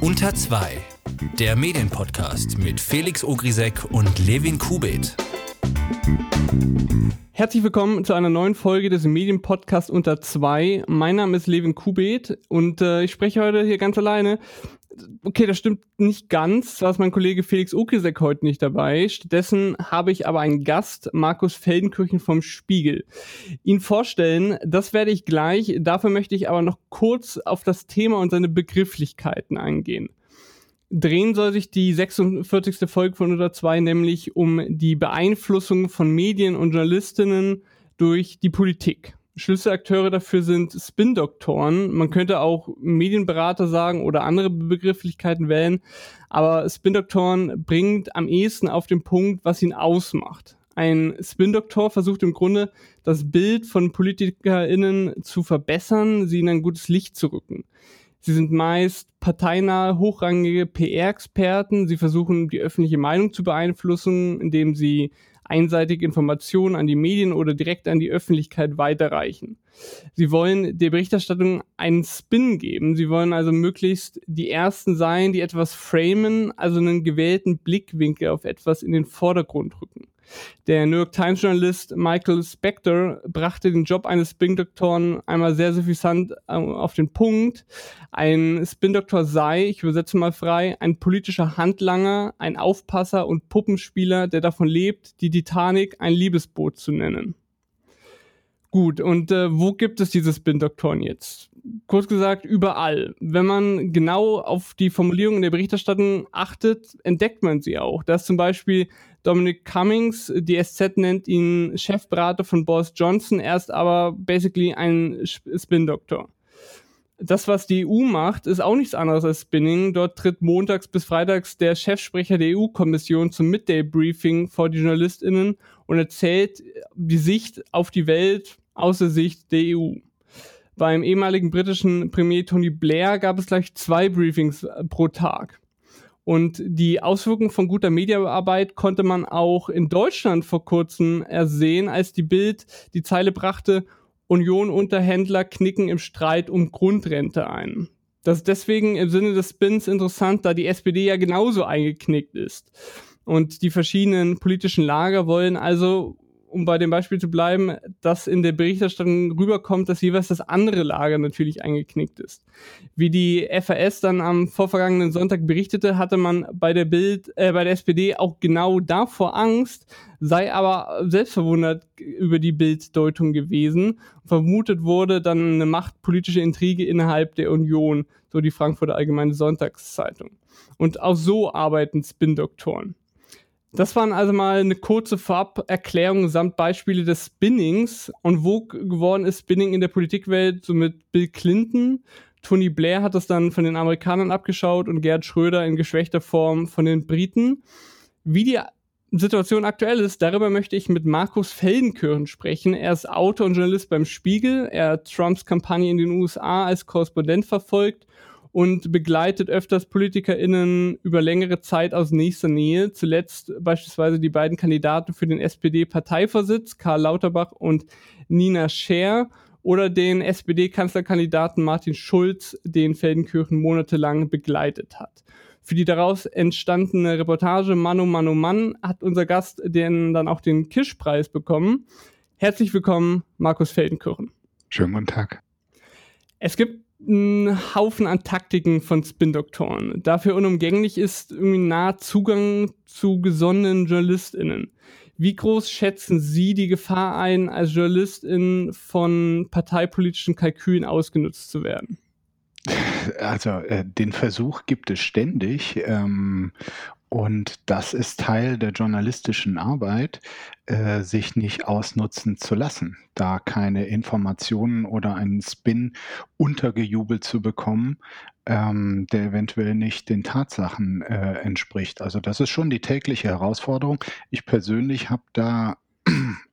Unter 2, der Medienpodcast mit Felix Ogrisek und Levin Kubit. Herzlich willkommen zu einer neuen Folge des Medienpodcasts Unter 2. Mein Name ist Levin Kubit und äh, ich spreche heute hier ganz alleine okay, das stimmt nicht ganz. Zwar ist mein Kollege Felix Okisek heute nicht dabei. Stattdessen habe ich aber einen Gast, Markus Feldenkirchen vom Spiegel. Ihn vorstellen, das werde ich gleich. Dafür möchte ich aber noch kurz auf das Thema und seine Begrifflichkeiten eingehen. Drehen soll sich die 46. Folge von Unter 2 nämlich um die Beeinflussung von Medien und Journalistinnen durch die Politik. Schlüsselakteure dafür sind Spin-Doktoren. Man könnte auch Medienberater sagen oder andere Begrifflichkeiten wählen. Aber Spin-Doktoren bringt am ehesten auf den Punkt, was ihn ausmacht. Ein Spin-Doktor versucht im Grunde, das Bild von PolitikerInnen zu verbessern, sie in ein gutes Licht zu rücken. Sie sind meist parteinahe, hochrangige PR-Experten. Sie versuchen, die öffentliche Meinung zu beeinflussen, indem sie einseitig Informationen an die Medien oder direkt an die Öffentlichkeit weiterreichen. Sie wollen der Berichterstattung einen Spin geben. Sie wollen also möglichst die Ersten sein, die etwas framen, also einen gewählten Blickwinkel auf etwas in den Vordergrund rücken. Der New York Times Journalist Michael Spector brachte den Job eines Spin-Doktoren einmal sehr suffisant äh, auf den Punkt. Ein Spin-Doktor sei, ich übersetze mal frei, ein politischer Handlanger, ein Aufpasser und Puppenspieler, der davon lebt, die Titanic ein Liebesboot zu nennen. Gut, und äh, wo gibt es diese Spin-Doktoren jetzt? Kurz gesagt, überall. Wenn man genau auf die Formulierung in der Berichterstattung achtet, entdeckt man sie auch. Da ist zum Beispiel Dominic Cummings, die SZ nennt ihn Chefberater von Boris Johnson, er ist aber basically ein Spin-Doktor. Das, was die EU macht, ist auch nichts anderes als Spinning. Dort tritt montags bis freitags der Chefsprecher der EU-Kommission zum Midday-Briefing vor die JournalistInnen und erzählt die Sicht auf die Welt aus der Sicht der EU. Beim ehemaligen britischen Premier Tony Blair gab es gleich zwei Briefings äh, pro Tag. Und die Auswirkungen von guter Mediaarbeit konnte man auch in Deutschland vor kurzem ersehen, als die Bild die Zeile brachte, Union-Unterhändler knicken im Streit um Grundrente ein. Das ist deswegen im Sinne des Spins interessant, da die SPD ja genauso eingeknickt ist. Und die verschiedenen politischen Lager wollen also um bei dem Beispiel zu bleiben, dass in der Berichterstattung rüberkommt, dass jeweils das andere Lager natürlich eingeknickt ist. Wie die FAS dann am vorvergangenen Sonntag berichtete, hatte man bei der Bild, äh, bei der SPD auch genau davor Angst, sei aber selbst verwundert über die Bilddeutung gewesen. Vermutet wurde dann eine machtpolitische Intrige innerhalb der Union, so die Frankfurter Allgemeine Sonntagszeitung. Und auch so arbeiten Spin-Doktoren. Das waren also mal eine kurze Vorab-Erklärung samt Beispiele des Spinnings. Und wo geworden ist Spinning in der Politikwelt? So mit Bill Clinton. Tony Blair hat das dann von den Amerikanern abgeschaut und Gerd Schröder in geschwächter Form von den Briten. Wie die Situation aktuell ist, darüber möchte ich mit Markus Feldenkirchen sprechen. Er ist Autor und Journalist beim Spiegel. Er hat Trumps Kampagne in den USA als Korrespondent verfolgt und begleitet öfters PolitikerInnen über längere Zeit aus nächster Nähe. Zuletzt beispielsweise die beiden Kandidaten für den SPD-Parteivorsitz, Karl Lauterbach und Nina Scher, oder den SPD-Kanzlerkandidaten Martin Schulz, den Feldenkirchen monatelang begleitet hat. Für die daraus entstandene Reportage Mano Mano Mann hat unser Gast den, dann auch den Kischpreis bekommen. Herzlich willkommen, Markus Feldenkirchen. Schönen guten Tag. Es gibt einen Haufen an Taktiken von Spin-Doktoren. Dafür unumgänglich ist irgendwie nah Zugang zu gesonnenen JournalistInnen. Wie groß schätzen Sie die Gefahr ein, als Journalistin von parteipolitischen Kalkülen ausgenutzt zu werden? Also äh, den Versuch gibt es ständig. Ähm, und das ist Teil der journalistischen Arbeit, äh, sich nicht ausnutzen zu lassen, da keine Informationen oder einen Spin untergejubelt zu bekommen, ähm, der eventuell nicht den Tatsachen äh, entspricht. Also das ist schon die tägliche Herausforderung. Ich persönlich habe da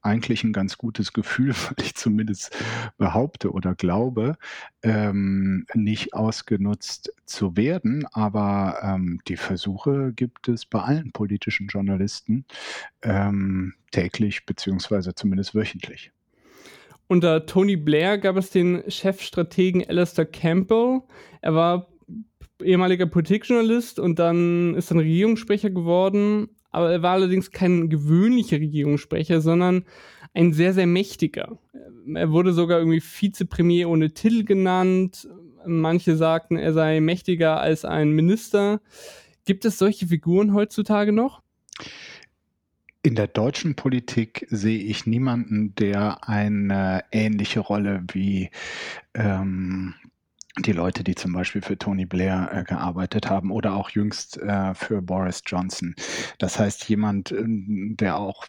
eigentlich ein ganz gutes Gefühl, weil ich zumindest behaupte oder glaube, ähm, nicht ausgenutzt zu werden. Aber ähm, die Versuche gibt es bei allen politischen Journalisten ähm, täglich beziehungsweise zumindest wöchentlich. Unter Tony Blair gab es den Chefstrategen Alistair Campbell. Er war ehemaliger Politikjournalist und dann ist dann Regierungssprecher geworden. Aber er war allerdings kein gewöhnlicher Regierungssprecher, sondern ein sehr, sehr mächtiger. Er wurde sogar irgendwie Vizepremier ohne Titel genannt. Manche sagten, er sei mächtiger als ein Minister. Gibt es solche Figuren heutzutage noch? In der deutschen Politik sehe ich niemanden, der eine ähnliche Rolle wie ähm, die Leute, die zum Beispiel für Tony Blair äh, gearbeitet haben oder auch jüngst äh, für Boris Johnson. Das heißt, jemand, äh, der auch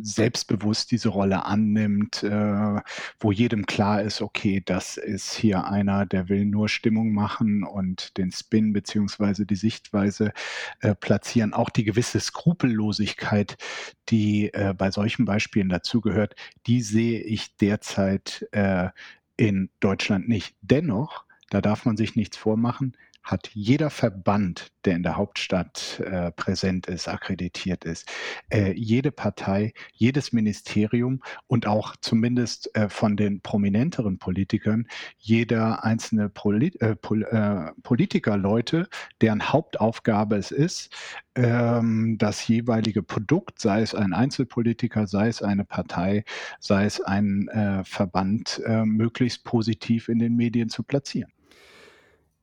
selbstbewusst diese Rolle annimmt, äh, wo jedem klar ist, okay, das ist hier einer, der will nur Stimmung machen und den Spin beziehungsweise die Sichtweise äh, platzieren. Auch die gewisse Skrupellosigkeit, die äh, bei solchen Beispielen dazugehört, die sehe ich derzeit in Deutschland nicht. Dennoch da darf man sich nichts vormachen, hat jeder Verband, der in der Hauptstadt äh, präsent ist, akkreditiert ist, äh, jede Partei, jedes Ministerium und auch zumindest äh, von den prominenteren Politikern, jeder einzelne Polit äh, Pol äh, Politikerleute, deren Hauptaufgabe es ist, ähm, das jeweilige Produkt, sei es ein Einzelpolitiker, sei es eine Partei, sei es ein äh, Verband, möglichst positiv in den Medien zu platzieren.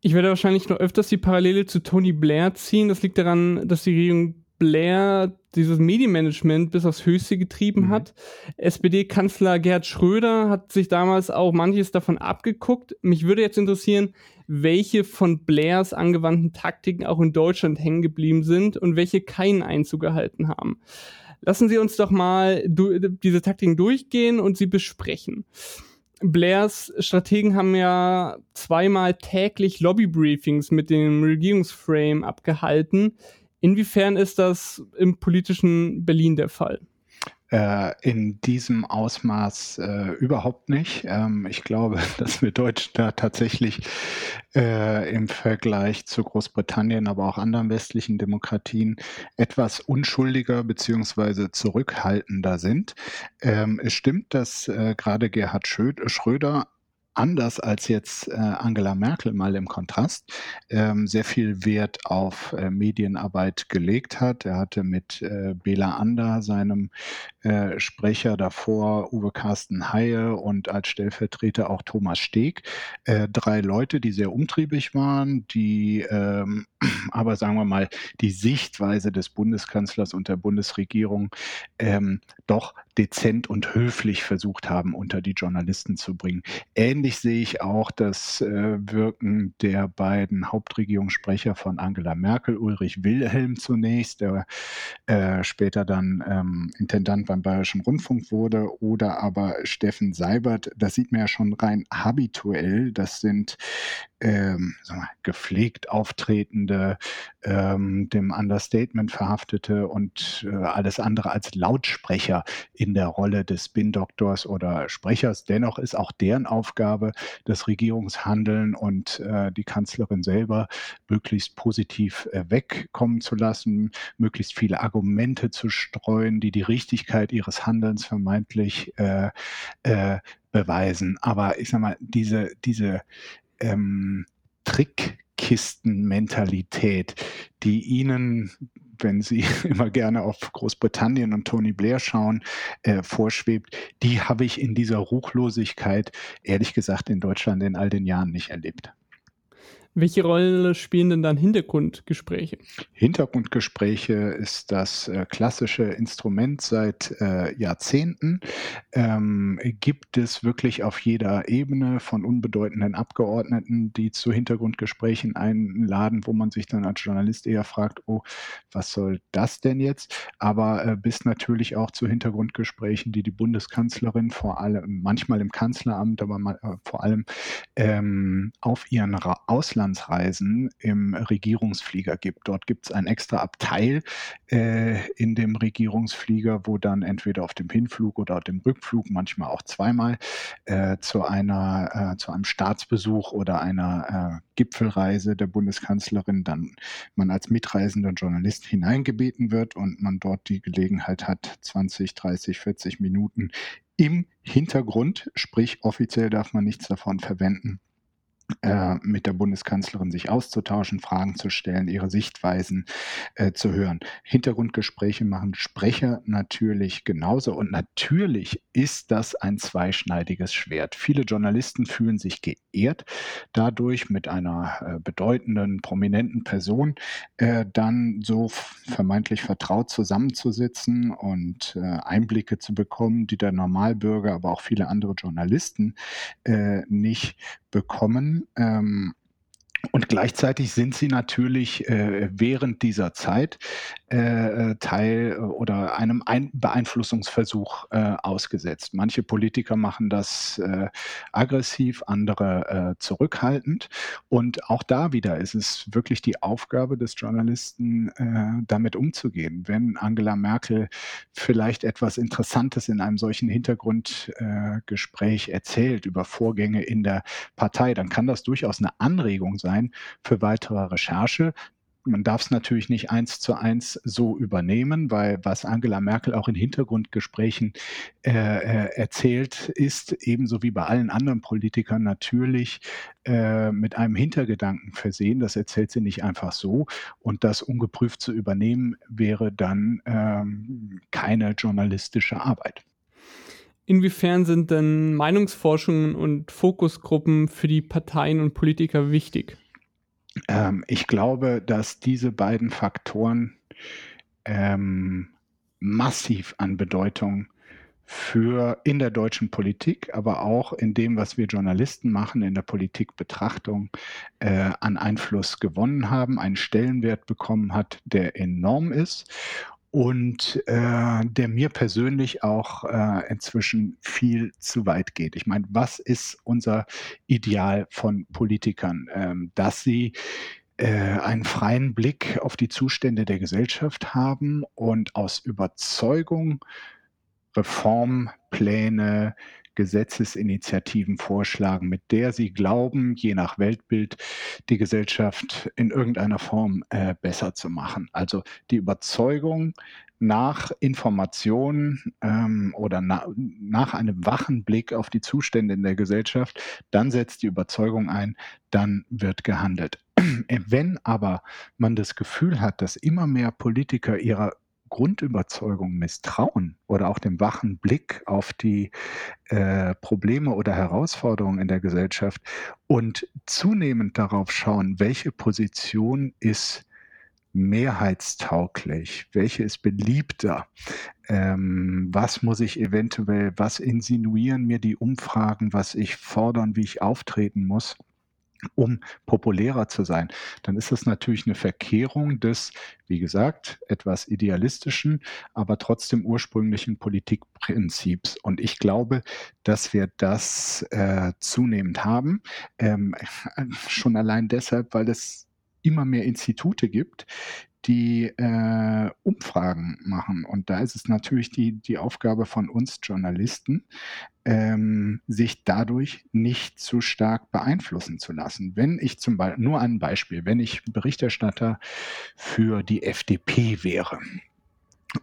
Ich werde wahrscheinlich noch öfters die Parallele zu Tony Blair ziehen. Das liegt daran, dass die Regierung Blair dieses Medienmanagement bis aufs Höchste getrieben mhm. hat. SPD-Kanzler Gerhard Schröder hat sich damals auch manches davon abgeguckt. Mich würde jetzt interessieren, welche von Blairs angewandten Taktiken auch in Deutschland hängen geblieben sind und welche keinen Einzug gehalten haben. Lassen Sie uns doch mal diese Taktiken durchgehen und sie besprechen. Blairs Strategen haben ja zweimal täglich Lobbybriefings mit dem Regierungsframe abgehalten. Inwiefern ist das im politischen Berlin der Fall? Äh, in diesem Ausmaß äh, überhaupt nicht. Ähm, ich glaube, dass wir Deutschen da tatsächlich äh, im Vergleich zu Großbritannien, aber auch anderen westlichen Demokratien etwas unschuldiger beziehungsweise zurückhaltender sind. Ähm, es stimmt, dass äh, gerade Gerhard Schröder anders als jetzt äh, Angela Merkel mal im Kontrast, ähm, sehr viel Wert auf äh, Medienarbeit gelegt hat. Er hatte mit äh, Bela Ander, seinem äh, Sprecher davor, Uwe Carsten Haie und als Stellvertreter auch Thomas Steg, äh, drei Leute, die sehr umtriebig waren, die ähm, aber sagen wir mal die Sichtweise des Bundeskanzlers und der Bundesregierung ähm, doch dezent und höflich versucht haben, unter die Journalisten zu bringen. Ähnlich sehe ich auch das äh, Wirken der beiden Hauptregierungssprecher von Angela Merkel, Ulrich Wilhelm zunächst, der äh, später dann ähm, Intendant beim Bayerischen Rundfunk wurde, oder aber Steffen Seibert. Das sieht man ja schon rein habituell. Das sind ähm, mal, gepflegt auftretende, ähm, dem Understatement verhaftete und äh, alles andere als Lautsprecher in der Rolle des Spin-Doktors oder Sprechers. Dennoch ist auch deren Aufgabe, das Regierungshandeln und äh, die Kanzlerin selber möglichst positiv äh, wegkommen zu lassen, möglichst viele Argumente zu streuen, die die Richtigkeit ihres Handelns vermeintlich äh, äh, beweisen. Aber ich sag mal, diese, diese ähm, Trickkisten-Mentalität, die ihnen, wenn sie immer gerne auf Großbritannien und Tony Blair schauen, äh, vorschwebt, die habe ich in dieser Ruchlosigkeit, ehrlich gesagt, in Deutschland in all den Jahren nicht erlebt. Welche Rolle spielen denn dann Hintergrundgespräche? Hintergrundgespräche ist das äh, klassische Instrument seit äh, Jahrzehnten. Ähm, gibt es wirklich auf jeder Ebene von unbedeutenden Abgeordneten, die zu Hintergrundgesprächen einladen, wo man sich dann als Journalist eher fragt, oh, was soll das denn jetzt? Aber äh, bis natürlich auch zu Hintergrundgesprächen, die die Bundeskanzlerin vor allem, manchmal im Kanzleramt, aber mal, äh, vor allem ähm, auf ihren Ra Ausland Auslandsreisen im Regierungsflieger gibt. Dort gibt es ein extra Abteil äh, in dem Regierungsflieger, wo dann entweder auf dem Hinflug oder auf dem Rückflug, manchmal auch zweimal, äh, zu, einer, äh, zu einem Staatsbesuch oder einer äh, Gipfelreise der Bundeskanzlerin dann man als mitreisender Journalist hineingebeten wird und man dort die Gelegenheit hat, 20, 30, 40 Minuten im Hintergrund, sprich offiziell darf man nichts davon verwenden, äh, mit der Bundeskanzlerin sich auszutauschen, Fragen zu stellen, ihre Sichtweisen äh, zu hören. Hintergrundgespräche machen Sprecher natürlich genauso. Und natürlich ist das ein zweischneidiges Schwert. Viele Journalisten fühlen sich geehrt, dadurch mit einer äh, bedeutenden, prominenten Person äh, dann so vermeintlich vertraut zusammenzusitzen und äh, Einblicke zu bekommen, die der Normalbürger, aber auch viele andere Journalisten nicht bekommen. Ähm, und gleichzeitig sind sie natürlich äh, während dieser Zeit äh, Teil äh, oder einem Ein Beeinflussungsversuch äh, ausgesetzt. Manche Politiker machen das äh, aggressiv, andere äh, zurückhaltend. Und auch da wieder ist es wirklich die Aufgabe des Journalisten, damit umzugehen. Wenn Angela Merkel vielleicht etwas Interessantes in einem solchen Hintergrundgespräch erzählt über Vorgänge in der Partei, dann kann das durchaus eine Anregung sein für weitere Recherche. Man darf es natürlich nicht eins zu eins so übernehmen, weil was Angela Merkel auch in Hintergrundgesprächen äh, äh, erzählt, ist ebenso wie bei allen anderen Politikern natürlich äh, mit einem Hintergedanken versehen. Das erzählt sie nicht einfach so. Und das ungeprüft zu übernehmen, wäre dann ähm, keine journalistische Arbeit. Inwiefern sind denn Meinungsforschungen und Fokusgruppen für die Parteien und Politiker wichtig? Ähm, ich glaube, dass diese beiden Faktoren ähm, massiv an Bedeutung für in der deutschen Politik, aber auch in dem, was wir Journalisten machen, in der Politikbetrachtung, äh, an Einfluss gewonnen haben, einen Stellenwert bekommen hat, der enorm ist und äh, der mir persönlich auch äh, inzwischen viel zu weit geht. Ich meine, was ist unser Ideal von Politikern? Ähm, dass sie äh, einen freien Blick auf die Zustände der Gesellschaft haben und aus Überzeugung Reformpläne, Gesetzesinitiativen vorschlagen, mit der sie glauben, je nach Weltbild die Gesellschaft in irgendeiner Form äh, besser zu machen. Also die Überzeugung nach Informationen ähm, oder na, nach einem wachen Blick auf die Zustände in der Gesellschaft, dann setzt die Überzeugung ein, dann wird gehandelt. Wenn aber man das Gefühl hat, dass immer mehr Politiker ihrer Grundüberzeugung misstrauen oder auch dem wachen Blick auf die äh, Probleme oder Herausforderungen in der Gesellschaft und zunehmend darauf schauen, welche Position ist mehrheitstauglich, welche ist beliebter, ähm, was muss ich eventuell, was insinuieren mir die Umfragen, was ich fordern, wie ich auftreten muss um populärer zu sein, dann ist das natürlich eine Verkehrung des, wie gesagt, etwas idealistischen, aber trotzdem ursprünglichen Politikprinzips. Und ich glaube, dass wir das äh, zunehmend haben, ähm, schon allein deshalb, weil es immer mehr Institute gibt, die äh, Umfragen machen. Und da ist es natürlich die, die Aufgabe von uns Journalisten, ähm, sich dadurch nicht zu stark beeinflussen zu lassen. Wenn ich zum Beispiel, nur ein Beispiel, wenn ich Berichterstatter für die FDP wäre,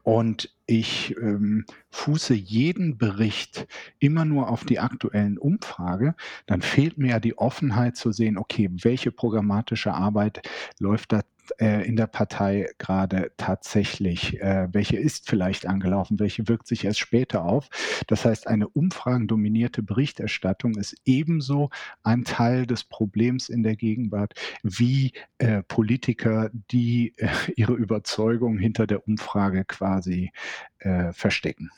und ich ähm, fuße jeden Bericht immer nur auf die aktuellen Umfrage, dann fehlt mir ja die Offenheit zu sehen, okay, welche programmatische Arbeit läuft da äh, in der Partei gerade tatsächlich? Äh, welche ist vielleicht angelaufen? Welche wirkt sich erst später auf? Das heißt, eine umfragendominierte Berichterstattung ist ebenso ein Teil des Problems in der Gegenwart wie äh, Politiker, die äh, ihre Überzeugung hinter der Umfrage quasi äh, verstecken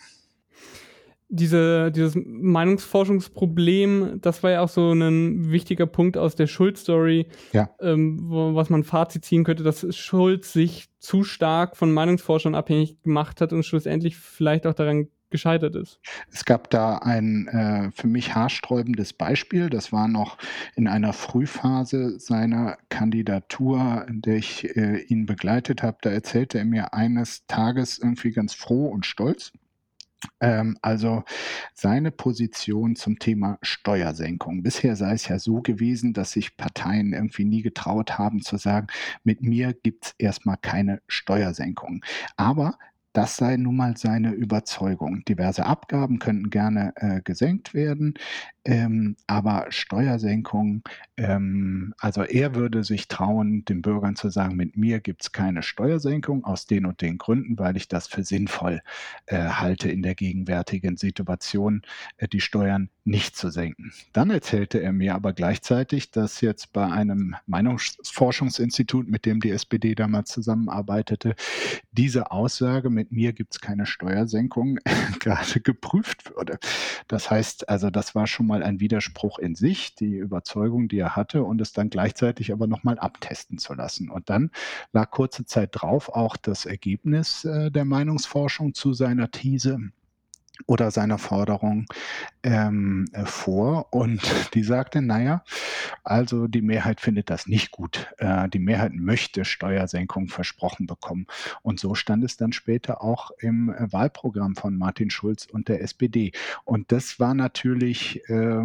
diese, dieses Meinungsforschungsproblem, das war ja auch so ein wichtiger Punkt aus der Schulz-Story, ja. ähm, wo, was man Fazit ziehen könnte, dass Schulz sich zu stark von Meinungsforschern abhängig gemacht hat und schlussendlich vielleicht auch daran gescheitert ist. Es gab da ein äh, für mich haarsträubendes Beispiel. Das war noch in einer Frühphase seiner Kandidatur, in der ich äh, ihn begleitet habe. Da erzählte er mir eines Tages irgendwie ganz froh und stolz. Ähm, also seine Position zum Thema Steuersenkung. Bisher sei es ja so gewesen, dass sich Parteien irgendwie nie getraut haben zu sagen, mit mir gibt es erstmal keine Steuersenkung. Aber das sei nun mal seine Überzeugung. Diverse Abgaben könnten gerne äh, gesenkt werden, ähm, aber Steuersenkungen, ähm, also er würde sich trauen, den Bürgern zu sagen, mit mir gibt es keine Steuersenkung aus den und den Gründen, weil ich das für sinnvoll äh, halte in der gegenwärtigen Situation, äh, die Steuern nicht zu senken. Dann erzählte er mir aber gleichzeitig, dass jetzt bei einem Meinungsforschungsinstitut, mit dem die SPD damals zusammenarbeitete, diese Aussage, mit mir gibt es keine Steuersenkung, gerade geprüft würde. Das heißt, also das war schon mal ein Widerspruch in sich, die Überzeugung, die er hatte, und es dann gleichzeitig aber nochmal abtesten zu lassen. Und dann lag kurze Zeit drauf auch das Ergebnis äh, der Meinungsforschung zu seiner These oder seiner Forderung ähm, äh, vor und die sagte, naja, also die Mehrheit findet das nicht gut. Äh, die Mehrheit möchte Steuersenkung versprochen bekommen. Und so stand es dann später auch im äh, Wahlprogramm von Martin Schulz und der SPD. Und das war natürlich, äh,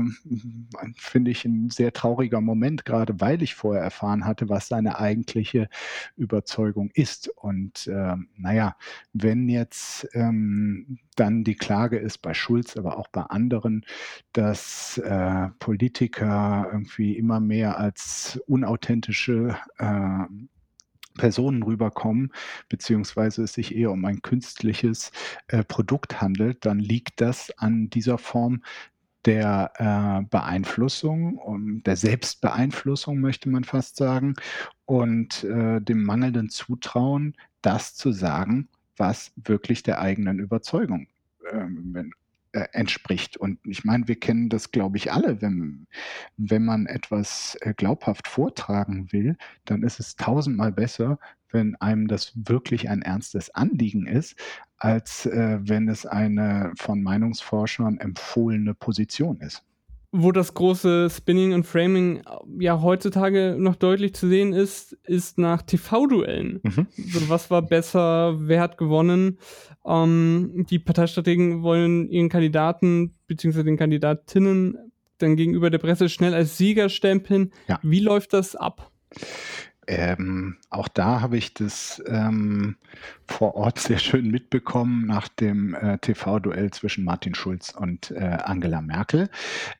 finde ich, ein sehr trauriger Moment, gerade weil ich vorher erfahren hatte, was seine eigentliche Überzeugung ist. Und äh, naja, wenn jetzt ähm, dann die Klage ist bei Schulz, aber auch bei anderen, dass äh, Politiker irgendwie immer mehr als unauthentische äh, Personen rüberkommen, beziehungsweise es sich eher um ein künstliches äh, Produkt handelt, dann liegt das an dieser Form der äh, Beeinflussung, um, der Selbstbeeinflussung möchte man fast sagen, und äh, dem mangelnden Zutrauen, das zu sagen, was wirklich der eigenen Überzeugung ähm, äh, entspricht. Und ich meine, wir kennen das, glaube ich, alle. Wenn, wenn man etwas äh, glaubhaft vortragen will, dann ist es tausendmal besser, wenn einem das wirklich ein ernstes Anliegen ist, als äh, wenn es eine von Meinungsforschern empfohlene Position ist wo das große Spinning und Framing ja heutzutage noch deutlich zu sehen ist, ist nach TV-Duellen. Mhm. Also was war besser, wer hat gewonnen? Ähm, die Parteistrategen wollen ihren Kandidaten bzw. den Kandidatinnen dann gegenüber der Presse schnell als Sieger stempeln. Ja. Wie läuft das ab? Ähm, auch da habe ich das ähm, vor Ort sehr schön mitbekommen nach dem äh, TV-Duell zwischen Martin Schulz und äh, Angela Merkel.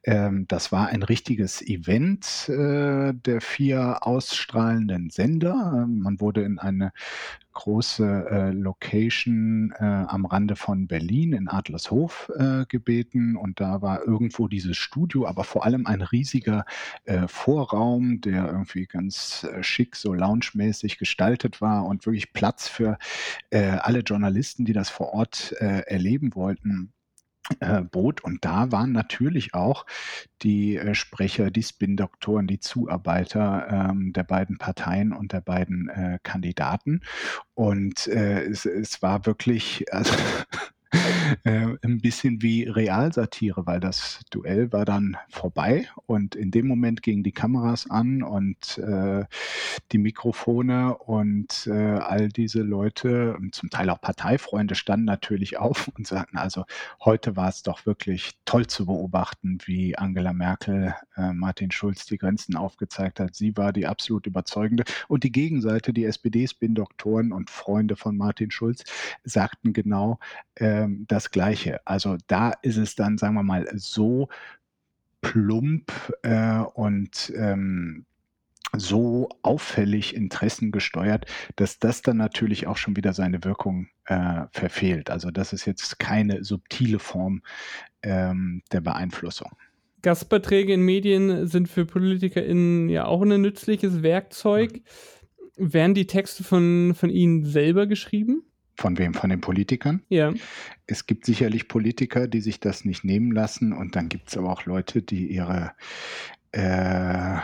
Ähm, das war ein richtiges Event äh, der vier ausstrahlenden Sender. Man wurde in eine große äh, Location äh, am Rande von Berlin in Adlershof äh, gebeten. Und da war irgendwo dieses Studio, aber vor allem ein riesiger äh, Vorraum, der irgendwie ganz äh, schick, so loungemäßig gestaltet war und wirklich Platz für äh, alle Journalisten, die das vor Ort erleben wollten bot. Und da waren natürlich auch die äh, Sprecher, die Spin-Doktoren, die Zuarbeiter ähm, der beiden Parteien und der beiden äh, Kandidaten. Und äh, es, es war wirklich, also äh, ein bisschen wie Realsatire, weil das Duell war dann vorbei und in dem Moment gingen die Kameras an und äh, die Mikrofone und äh, all diese Leute zum Teil auch Parteifreunde standen natürlich auf und sagten, also heute war es doch wirklich toll zu beobachten, wie Angela Merkel äh, Martin Schulz die Grenzen aufgezeigt hat. Sie war die absolut überzeugende und die Gegenseite, die SPD-Spin-Doktoren und Freunde von Martin Schulz, sagten genau, ähm, das Gleiche. Also da ist es dann, sagen wir mal, so plump äh, und ähm, so auffällig interessengesteuert, dass das dann natürlich auch schon wieder seine Wirkung äh, verfehlt. Also das ist jetzt keine subtile Form ähm, der Beeinflussung. Gastbeiträge in Medien sind für PolitikerInnen ja auch ein nützliches Werkzeug. Mhm. Werden die Texte von, von Ihnen selber geschrieben? Von wem? Von den Politikern? Ja. Es gibt sicherlich Politiker, die sich das nicht nehmen lassen und dann gibt es aber auch Leute, die ihre äh,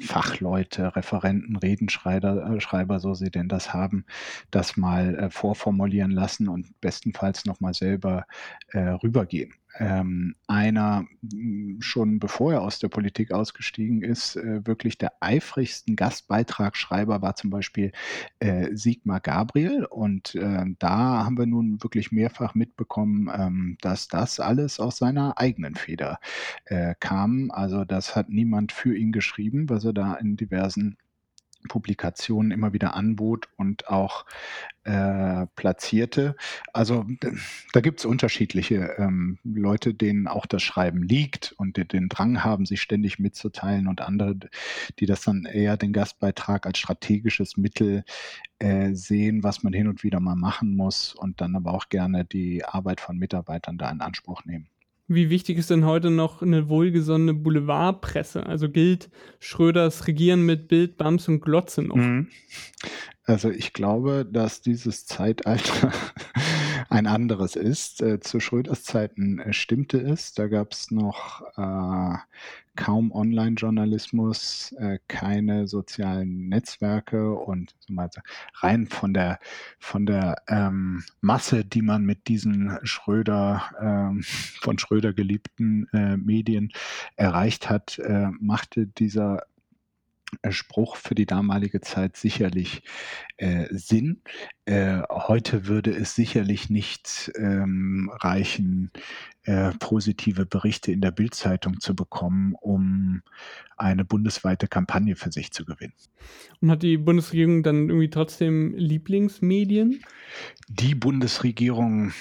Fachleute, Referenten, Redenschreiber, äh, Schreiber, so sie denn das haben, das mal äh, vorformulieren lassen und bestenfalls nochmal selber äh, rübergehen ähm, einer hm, schon bevor er aus der Politik ausgestiegen ist, äh, wirklich der eifrigsten Gastbeitragsschreiber war zum Beispiel äh, Sigmar Gabriel. Und äh, da haben wir nun wirklich mehrfach mitbekommen, ähm, dass das alles aus seiner eigenen Feder äh, kam. Also das hat niemand für ihn geschrieben, was er da in diversen Publikationen immer wieder anbot und auch äh, platzierte. Also da gibt es unterschiedliche ähm, Leute, denen auch das Schreiben liegt und die den Drang haben, sich ständig mitzuteilen und andere, die das dann eher den Gastbeitrag als strategisches Mittel äh, sehen, was man hin und wieder mal machen muss und dann aber auch gerne die Arbeit von Mitarbeitern da in Anspruch nehmen. Wie wichtig ist denn heute noch eine wohlgesonnene Boulevardpresse? Also gilt Schröders Regieren mit Bild, Bams und Glotze noch? Mhm. Also ich glaube, dass dieses Zeitalter ein anderes ist. Äh, zu Schröders Zeiten äh, stimmte es. Da gab es noch äh, kaum Online-Journalismus, äh, keine sozialen Netzwerke und rein von der, von der ähm, Masse, die man mit diesen Schröder, ähm, von Schröder geliebten äh, Medien erreicht hat, machte dieser Spruch für die damalige Zeit sicherlich äh, Sinn. Äh, heute würde es sicherlich nicht ähm, reichen, äh, positive Berichte in der Bildzeitung zu bekommen, um eine bundesweite Kampagne für sich zu gewinnen. Und hat die Bundesregierung dann irgendwie trotzdem Lieblingsmedien? Die Bundesregierung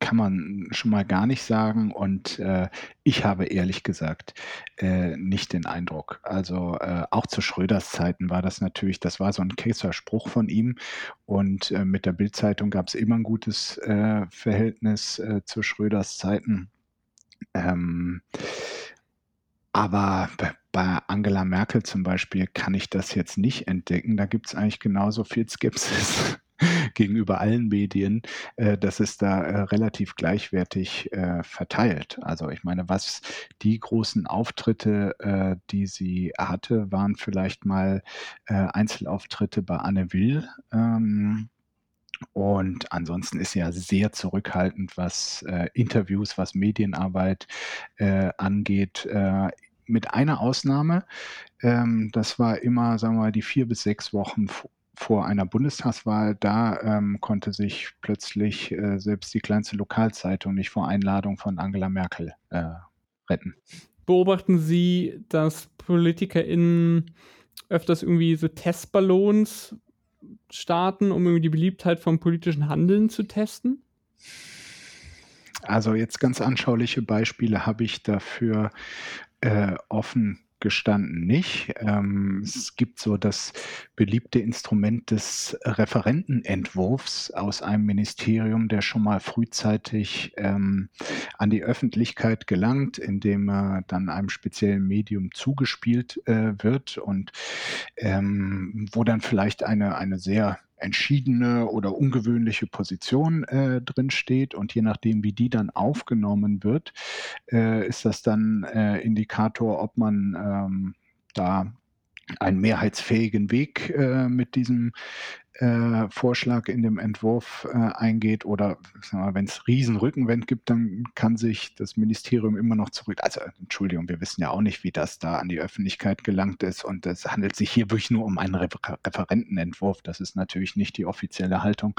kann man schon mal gar nicht sagen und äh, ich habe ehrlich gesagt äh, nicht den Eindruck. Also äh, auch zu Schröders Zeiten war das natürlich, das war so ein Käser Spruch von ihm und äh, mit der Bildzeitung gab es immer ein gutes äh, Verhältnis äh, zu Schröders Zeiten. Ähm, aber bei Angela Merkel zum Beispiel kann ich das jetzt nicht entdecken. Da gibt es eigentlich genauso viel Skepsis gegenüber allen Medien, äh, das ist da äh, relativ gleichwertig äh, verteilt. Also ich meine, was die großen Auftritte, äh, die sie hatte, waren vielleicht mal äh, Einzelauftritte bei Anne Will. Ähm, und ansonsten ist sie ja sehr zurückhaltend, was äh, Interviews, was Medienarbeit äh, angeht. Äh, mit einer Ausnahme, ähm, das war immer, sagen wir mal, die vier bis sechs Wochen vor einer Bundestagswahl, da ähm, konnte sich plötzlich äh, selbst die kleinste Lokalzeitung nicht vor Einladung von Angela Merkel äh, retten. Beobachten Sie, dass PolitikerInnen öfters irgendwie so Testballons starten, um irgendwie die Beliebtheit vom politischen Handeln zu testen? Also jetzt ganz anschauliche Beispiele habe ich dafür äh, offen gestanden nicht. Ähm, es gibt so das beliebte Instrument des Referentenentwurfs aus einem Ministerium, der schon mal frühzeitig ähm, an die Öffentlichkeit gelangt, indem er dann einem speziellen Medium zugespielt äh, wird und ähm, wo dann vielleicht eine, eine sehr entschiedene oder ungewöhnliche Position äh, drin steht. Und je nachdem, wie die dann aufgenommen wird, äh, ist das dann äh, Indikator, ob man ähm, da einen mehrheitsfähigen Weg äh, mit diesem äh, Vorschlag in dem Entwurf äh, eingeht oder wenn es Riesenrückenwind gibt, dann kann sich das Ministerium immer noch zurück. Also Entschuldigung, wir wissen ja auch nicht, wie das da an die Öffentlichkeit gelangt ist und es handelt sich hier wirklich nur um einen Refer Referentenentwurf. Das ist natürlich nicht die offizielle Haltung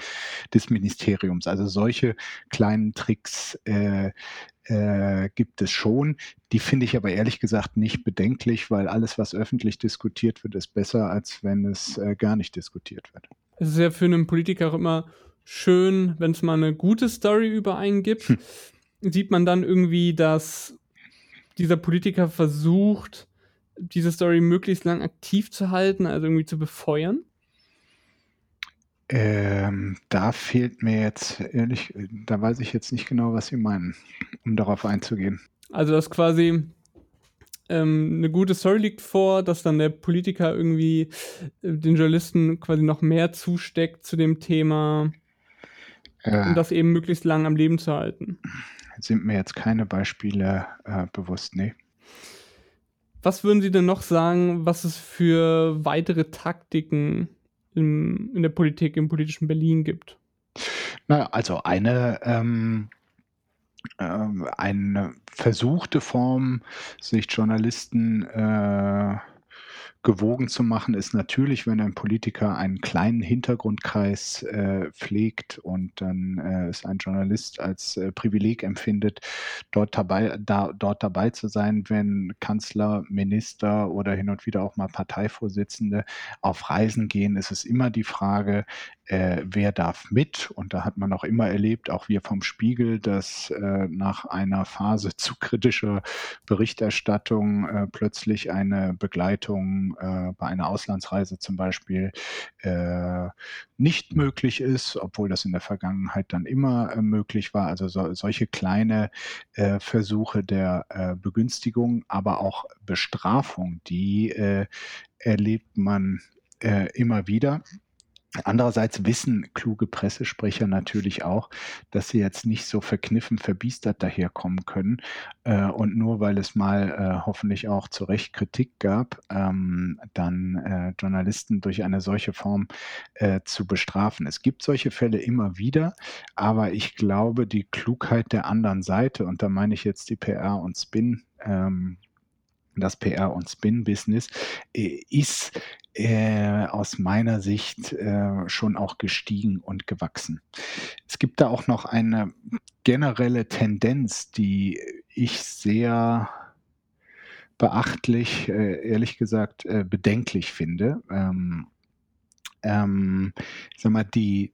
des Ministeriums. Also solche kleinen Tricks äh, äh, gibt es schon. Die finde ich aber ehrlich gesagt nicht bedenklich, weil alles, was öffentlich diskutiert wird, ist besser, als wenn es äh, gar nicht diskutiert wird es ist ja für einen Politiker auch immer schön, wenn es mal eine gute Story über einen gibt. Hm. Sieht man dann irgendwie, dass dieser Politiker versucht, diese Story möglichst lang aktiv zu halten, also irgendwie zu befeuern? Ähm, da fehlt mir jetzt ehrlich, da weiß ich jetzt nicht genau, was Sie meinen, um darauf einzugehen. Also, dass quasi ähm, eine gute Story liegt vor, dass dann der Politiker irgendwie äh, den Journalisten quasi noch mehr zusteckt zu dem Thema, äh, um das eben möglichst lang am Leben zu halten. Sind mir jetzt keine Beispiele äh, bewusst, nee. Was würden Sie denn noch sagen, was es für weitere Taktiken in, in der Politik, im politischen Berlin gibt? Na, also eine ähm, ähm, eine versuchte Form, sich Journalisten äh, gewogen zu machen, ist natürlich, wenn ein Politiker einen kleinen Hintergrundkreis äh, pflegt und dann äh, es ein Journalist als äh, Privileg empfindet, dort dabei, da, dort dabei zu sein, wenn Kanzler, Minister oder hin und wieder auch mal Parteivorsitzende auf Reisen gehen, ist es immer die Frage, äh, wer darf mit? Und da hat man auch immer erlebt, auch wir vom Spiegel, dass äh, nach einer Phase zu kritischer Berichterstattung äh, plötzlich eine Begleitung äh, bei einer Auslandsreise zum Beispiel äh, nicht möglich ist, obwohl das in der Vergangenheit dann immer äh, möglich war. Also so, solche kleine Versuche der Begünstigung, aber auch Bestrafung, die erlebt man immer wieder. Andererseits wissen kluge Pressesprecher natürlich auch, dass sie jetzt nicht so verkniffen, verbiestert daherkommen können. Äh, und nur weil es mal äh, hoffentlich auch zu Recht Kritik gab, ähm, dann äh, Journalisten durch eine solche Form zu bestrafen. Es gibt solche Fälle immer wieder, aber ich glaube, die Klugheit der anderen Seite, und da meine ich jetzt die PR und Spin, ähm, das PR- und Spin-Business, ist äh, aus meiner Sicht äh, schon auch gestiegen und gewachsen. Es gibt da auch noch eine generelle Tendenz, die ich sehr beachtlich, äh, ehrlich gesagt, äh, bedenklich finde. Ähm, ähm, ich sag mal, die,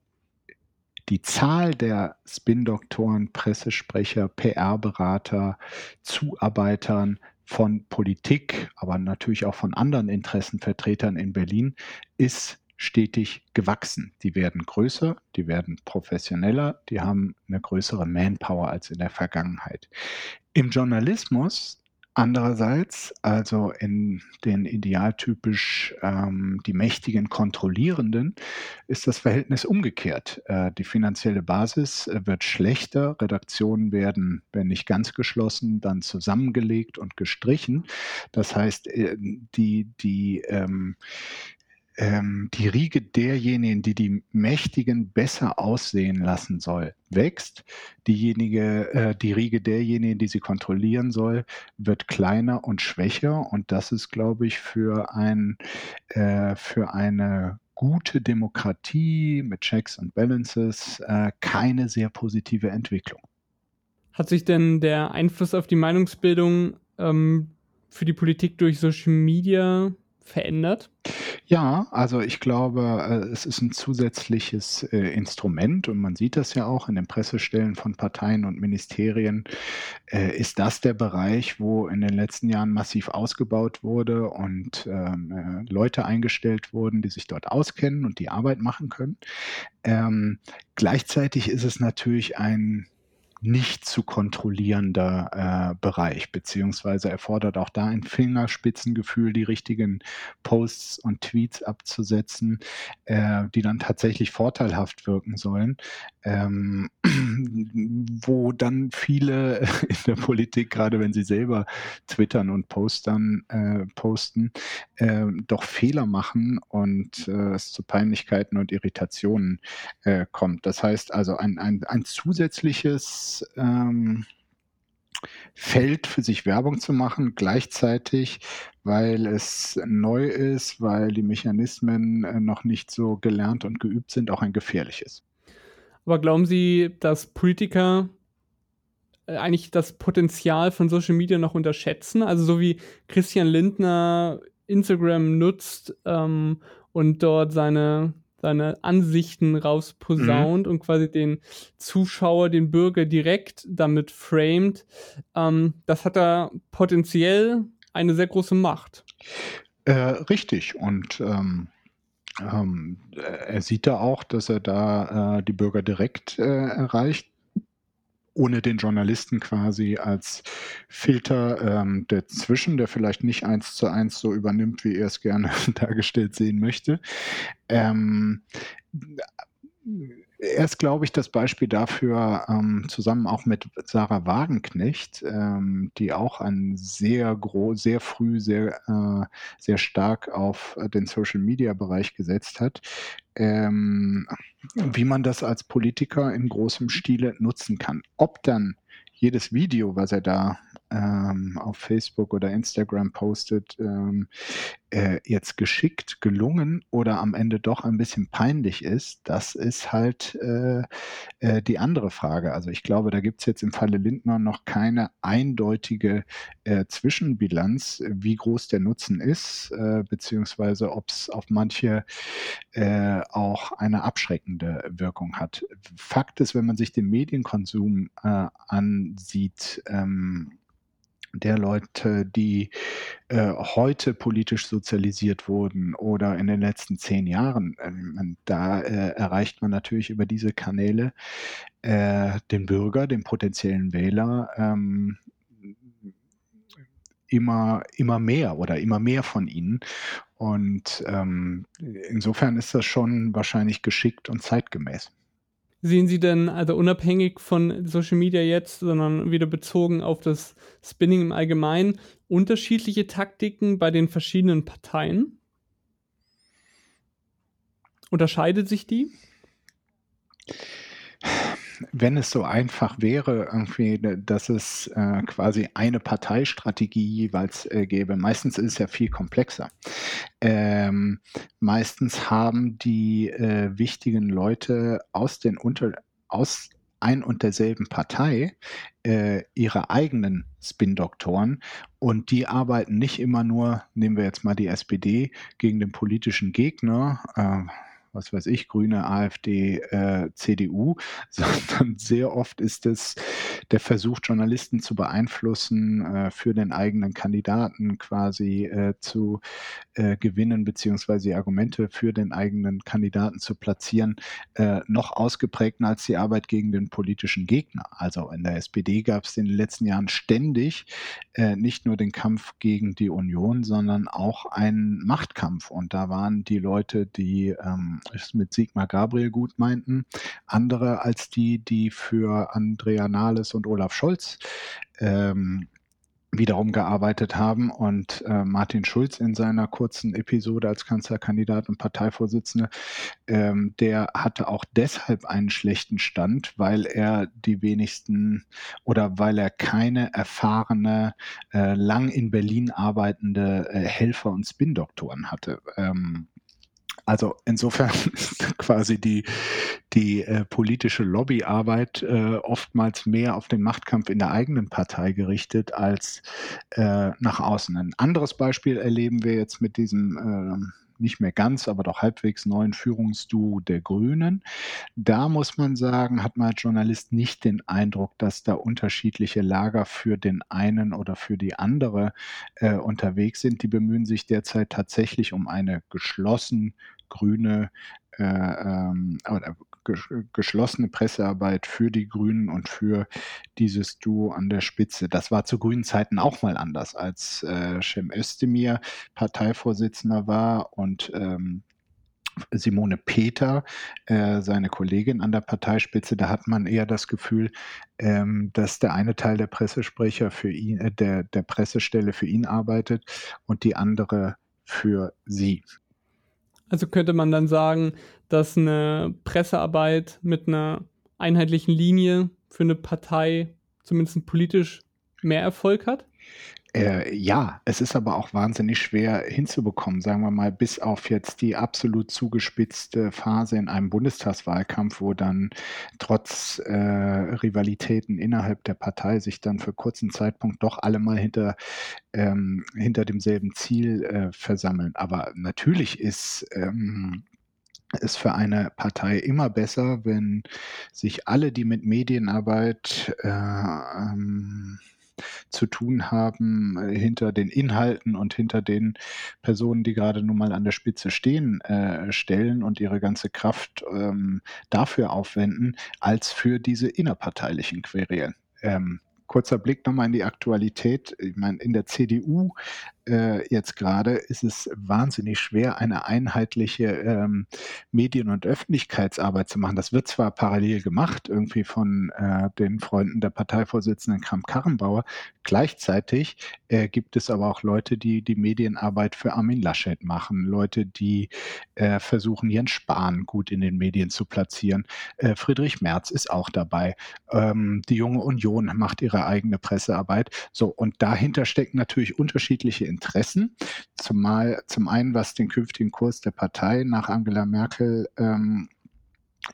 die Zahl der Spin-Doktoren, Pressesprecher, PR-Berater, Zuarbeitern von Politik, aber natürlich auch von anderen Interessenvertretern in Berlin ist stetig gewachsen. Die werden größer, die werden professioneller, die haben eine größere Manpower als in der Vergangenheit. Im Journalismus Andererseits, also in den idealtypisch ähm, die Mächtigen Kontrollierenden, ist das Verhältnis umgekehrt. Äh, die finanzielle Basis äh, wird schlechter, Redaktionen werden, wenn nicht ganz geschlossen, dann zusammengelegt und gestrichen. Das heißt, äh, die, die ähm, ähm, die Riege derjenigen, die die Mächtigen besser aussehen lassen soll, wächst. Diejenige, äh, die Riege derjenigen, die sie kontrollieren soll, wird kleiner und schwächer. Und das ist, glaube ich, für, ein, äh, für eine gute Demokratie mit Checks und Balances äh, keine sehr positive Entwicklung. Hat sich denn der Einfluss auf die Meinungsbildung ähm, für die Politik durch Social Media verändert? Ja, also ich glaube, äh, es ist ein zusätzliches äh, Instrument und man sieht das ja auch in den Pressestellen von Parteien und Ministerien. Äh, ist das der Bereich, wo in den letzten Jahren massiv ausgebaut wurde und ähm, Leute eingestellt wurden, die sich dort auskennen und die Arbeit machen können? Ähm, gleichzeitig ist es natürlich ein nicht zu kontrollierender äh, Bereich, beziehungsweise erfordert auch da ein Fingerspitzengefühl, die richtigen Posts und Tweets abzusetzen, äh, die dann tatsächlich vorteilhaft wirken sollen ähm, wo dann viele in der Politik, gerade wenn sie selber twittern und postern, äh, posten, äh, doch Fehler machen und äh, es zu Peinlichkeiten und Irritationen äh, kommt. Das heißt also ein, ein, ein zusätzliches ähm, Feld für sich Werbung zu machen, gleichzeitig, weil es neu ist, weil die Mechanismen äh, noch nicht so gelernt und geübt sind, auch ein gefährliches. Aber glauben Sie, dass Politiker äh, eigentlich das Potenzial von Social Media noch unterschätzen? Also so wie Christian Lindner Instagram nutzt ähm, und dort seine, seine Ansichten rausposaunt mhm. und quasi den Zuschauer, den Bürger direkt damit framed, ähm, das hat da potenziell eine sehr große Macht. Äh, richtig. Und ähm, ähm, er sieht da auch, dass er da äh, die Bürger direkt äh, erreicht, ohne den Journalisten quasi als Filter ähm, dazwischen, der vielleicht nicht eins zu eins so übernimmt, wie er es gerne dargestellt sehen möchte. Ähm, er ist, glaube ich, das Beispiel dafür, ähm, zusammen auch mit Sarah Wagenknecht, ähm, die auch ein sehr gro sehr früh sehr, äh, sehr stark auf den Social-Media-Bereich gesetzt hat, ähm, wie man das als Politiker in großem Stile nutzen kann. Ob dann jedes Video, was er da ähm, auf Facebook oder Instagram postet, ähm, äh, jetzt geschickt, gelungen oder am Ende doch ein bisschen peinlich ist, das ist halt äh, äh, die andere Frage. Also ich glaube, da gibt es jetzt im Falle Lindner noch keine eindeutige äh, Zwischenbilanz, wie groß der Nutzen ist, äh, beziehungsweise ob es auf manche äh, auch eine abschreckende Wirkung hat. Fakt ist, wenn man sich den Medienkonsum ansieht, ähm, der Leute, die äh, heute politisch sozialisiert wurden oder in den letzten zehn Jahren. Ähm, da äh, erreicht man natürlich über diese Kanäle äh, den Bürger, den potenziellen Wähler. Ähm, immer, immer mehr oder immer mehr von ihnen. Und ähm, insofern ist das schon wahrscheinlich geschickt und zeitgemäß. Sehen Sie denn, also unabhängig von Social Media jetzt, sondern wieder bezogen auf das Spinning im Allgemeinen, unterschiedliche Taktiken bei den verschiedenen Parteien? Unterscheidet sich die? Wenn es so einfach wäre, irgendwie, dass es äh, quasi eine Parteistrategie jeweils äh, gäbe. Meistens ist es ja viel komplexer. Ähm, meistens haben die äh, wichtigen Leute aus den unter aus ein und derselben Partei äh, ihre eigenen Spin-Doktoren und die arbeiten nicht immer nur, nehmen wir jetzt mal die SPD, gegen den politischen Gegner, äh, was weiß ich, Grüne, AfD, äh, CDU, sondern sehr oft ist es der Versuch, Journalisten zu beeinflussen, äh, für den eigenen Kandidaten quasi äh, zu äh, gewinnen, beziehungsweise Argumente für den eigenen Kandidaten zu platzieren, äh, noch ausgeprägter als die Arbeit gegen den politischen Gegner. Also in der SPD gab es in den letzten Jahren ständig äh, nicht nur den Kampf gegen die Union, sondern auch einen Machtkampf. Und da waren die Leute, die ähm, es mit Sigmar Gabriel gut meinten, andere als die, die für Andrea Nahles und Olaf Scholz ähm, wiederum gearbeitet haben. Und äh, Martin Schulz in seiner kurzen Episode als Kanzlerkandidat und Parteivorsitzende, ähm, der hatte auch deshalb einen schlechten Stand, weil er die wenigsten oder weil er keine erfahrene, äh, lang in Berlin arbeitende äh, Helfer und Spin-Doktoren hatte. Ähm, also insofern ist quasi die, die äh, politische Lobbyarbeit äh, oftmals mehr auf den Machtkampf in der eigenen Partei gerichtet als äh, nach außen. Ein anderes Beispiel erleben wir jetzt mit diesem ähm, nicht mehr ganz, aber doch halbwegs neuen Führungsduo der Grünen. Da muss man sagen, hat man als Journalist nicht den Eindruck, dass da unterschiedliche Lager für den einen oder für die andere äh, unterwegs sind. Die bemühen sich derzeit tatsächlich um eine geschlossen grüne äh, ähm, geschlossene Pressearbeit für die Grünen und für dieses Duo an der Spitze. Das war zu grünen Zeiten auch mal anders, als äh, Cem Özdemir Parteivorsitzender war und ähm, Simone Peter, äh, seine Kollegin an der Parteispitze, da hat man eher das Gefühl, ähm, dass der eine Teil der Pressesprecher für ihn, äh, der, der Pressestelle für ihn arbeitet und die andere für sie. Also könnte man dann sagen, dass eine Pressearbeit mit einer einheitlichen Linie für eine Partei zumindest politisch mehr Erfolg hat? Äh, ja, es ist aber auch wahnsinnig schwer hinzubekommen, sagen wir mal, bis auf jetzt die absolut zugespitzte Phase in einem Bundestagswahlkampf, wo dann trotz äh, Rivalitäten innerhalb der Partei sich dann für kurzen Zeitpunkt doch alle mal hinter, ähm, hinter demselben Ziel äh, versammeln. Aber natürlich ist ähm, ist für eine Partei immer besser, wenn sich alle, die mit Medienarbeit äh, ähm, zu tun haben, äh, hinter den Inhalten und hinter den Personen, die gerade nun mal an der Spitze stehen, äh, stellen und ihre ganze Kraft ähm, dafür aufwenden, als für diese innerparteilichen Querelen. Ähm, kurzer Blick nochmal in die Aktualität. Ich meine, in der CDU äh, jetzt gerade ist es wahnsinnig schwer, eine einheitliche ähm, Medien- und Öffentlichkeitsarbeit zu machen. Das wird zwar parallel gemacht, irgendwie von äh, den Freunden der Parteivorsitzenden Kramp-Karrenbauer. Gleichzeitig äh, gibt es aber auch Leute, die die Medienarbeit für Armin Laschet machen, Leute, die äh, versuchen, Jens Spahn gut in den Medien zu platzieren. Äh, Friedrich Merz ist auch dabei. Ähm, die Junge Union macht ihre eigene Pressearbeit. So, und dahinter stecken natürlich unterschiedliche Interessen. Zumal zum einen, was den künftigen Kurs der Partei nach Angela Merkel ähm,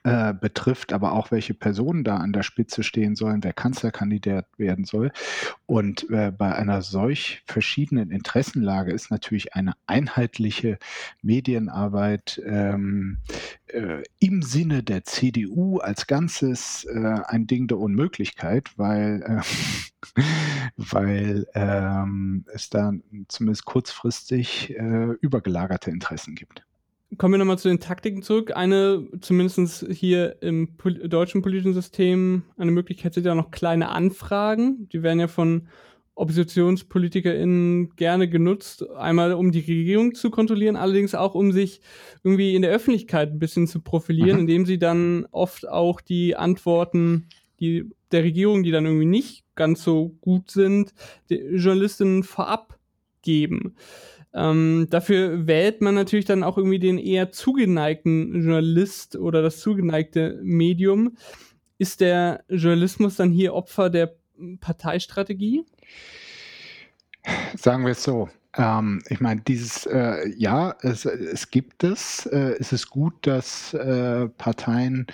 äh, betrifft, aber auch welche Personen da an der Spitze stehen sollen, wer Kanzlerkandidat werden soll. Und äh, bei einer solch verschiedenen Interessenlage ist natürlich eine einheitliche Medienarbeit ähm, äh, im Sinne der CDU als Ganzes äh, ein Ding der Unmöglichkeit, weil, äh, weil ähm, es da zumindest kurzfristig übergelagerte Interessen gibt. Kommen wir nochmal zu den Taktiken zurück. Eine, zumindest hier im pol deutschen politischen System, eine Möglichkeit sind ja noch kleine Anfragen. Die werden ja von OppositionspolitikerInnen gerne genutzt. Einmal, um die Regierung zu kontrollieren, allerdings auch, um sich irgendwie in der Öffentlichkeit ein bisschen zu profilieren, mhm. indem sie dann oft auch die Antworten die, der Regierung, die dann irgendwie nicht ganz so gut sind, Journalistinnen vorab geben. Ähm, dafür wählt man natürlich dann auch irgendwie den eher zugeneigten Journalist oder das zugeneigte Medium. Ist der Journalismus dann hier Opfer der Parteistrategie? Sagen wir es so. Ähm, ich meine, dieses, äh, ja, es, es, gibt es. Äh, es ist gut, dass äh, Parteien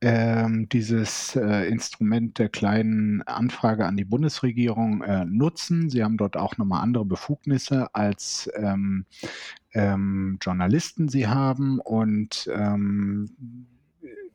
ähm, dieses äh, Instrument der kleinen Anfrage an die Bundesregierung äh, nutzen. Sie haben dort auch nochmal andere Befugnisse als ähm, ähm, Journalisten sie haben und ähm,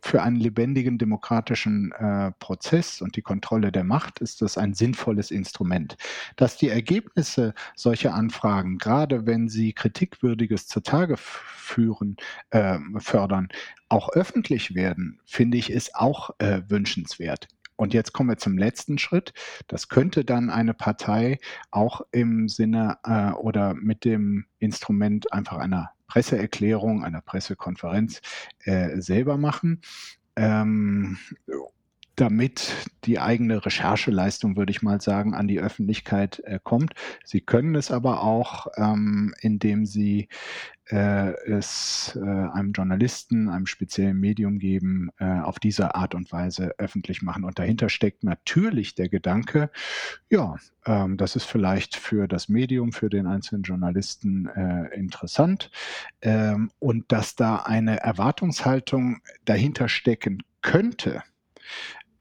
für einen lebendigen demokratischen äh, Prozess und die Kontrolle der Macht ist das ein sinnvolles Instrument. Dass die Ergebnisse solcher Anfragen, gerade wenn sie kritikwürdiges zutage führen, äh, fördern, auch öffentlich werden, finde ich, ist auch äh, wünschenswert. Und jetzt kommen wir zum letzten Schritt. Das könnte dann eine Partei auch im Sinne äh, oder mit dem Instrument einfach einer Presseerklärung, einer Pressekonferenz äh, selber machen. Ähm, damit die eigene Rechercheleistung, würde ich mal sagen, an die Öffentlichkeit äh, kommt. Sie können es aber auch, ähm, indem Sie äh, es äh, einem Journalisten, einem speziellen Medium geben, äh, auf diese Art und Weise öffentlich machen. Und dahinter steckt natürlich der Gedanke, ja, ähm, das ist vielleicht für das Medium, für den einzelnen Journalisten äh, interessant ähm, und dass da eine Erwartungshaltung dahinter stecken könnte,